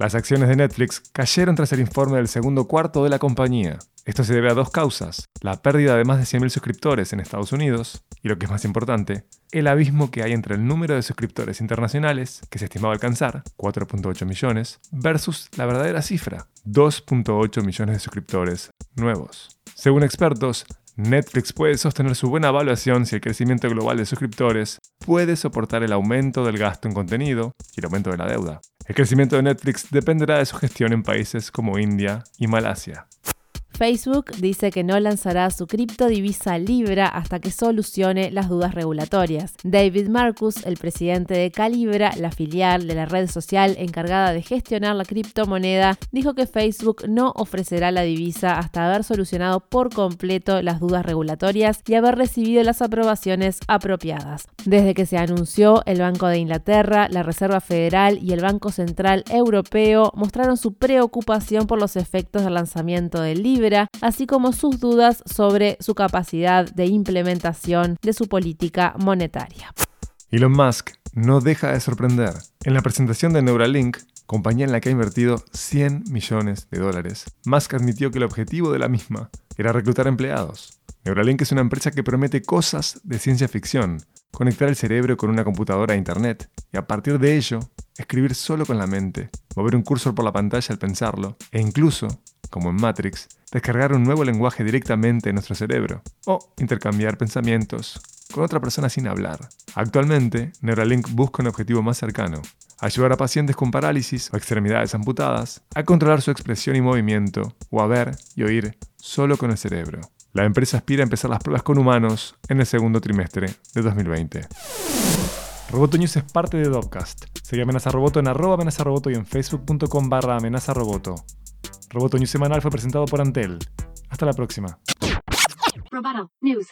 Las acciones de Netflix cayeron tras el informe del segundo cuarto de la compañía. Esto se debe a dos causas, la pérdida de más de 100.000 suscriptores en Estados Unidos y lo que es más importante, el abismo que hay entre el número de suscriptores internacionales, que se estimaba alcanzar, 4.8 millones, versus la verdadera cifra, 2.8 millones de suscriptores nuevos. Según expertos, Netflix puede sostener su buena evaluación si el crecimiento global de suscriptores puede soportar el aumento del gasto en contenido y el aumento de la deuda. El crecimiento de Netflix dependerá de su gestión en países como India y Malasia. Facebook dice que no lanzará su criptodivisa Libra hasta que solucione las dudas regulatorias. David Marcus, el presidente de Calibra, la filial de la red social encargada de gestionar la criptomoneda, dijo que Facebook no ofrecerá la divisa hasta haber solucionado por completo las dudas regulatorias y haber recibido las aprobaciones apropiadas. Desde que se anunció, el Banco de Inglaterra, la Reserva Federal y el Banco Central Europeo mostraron su preocupación por los efectos del lanzamiento del Libra así como sus dudas sobre su capacidad de implementación de su política monetaria. Elon Musk no deja de sorprender. En la presentación de Neuralink, compañía en la que ha invertido 100 millones de dólares, Musk admitió que el objetivo de la misma era reclutar empleados. Neuralink es una empresa que promete cosas de ciencia ficción, conectar el cerebro con una computadora a Internet y a partir de ello, escribir solo con la mente, mover un cursor por la pantalla al pensarlo e incluso como en Matrix, descargar un nuevo lenguaje directamente en nuestro cerebro o intercambiar pensamientos con otra persona sin hablar. Actualmente, Neuralink busca un objetivo más cercano, ayudar a pacientes con parálisis o extremidades amputadas a controlar su expresión y movimiento o a ver y oír solo con el cerebro. La empresa aspira a empezar las pruebas con humanos en el segundo trimestre de 2020. Roboto News es parte de Dopcast. Sigue Amenaza Roboto en arroba amenaza roboto y en facebook.com barra roboto. News semanal fue presentado por Antel. Hasta la próxima. News.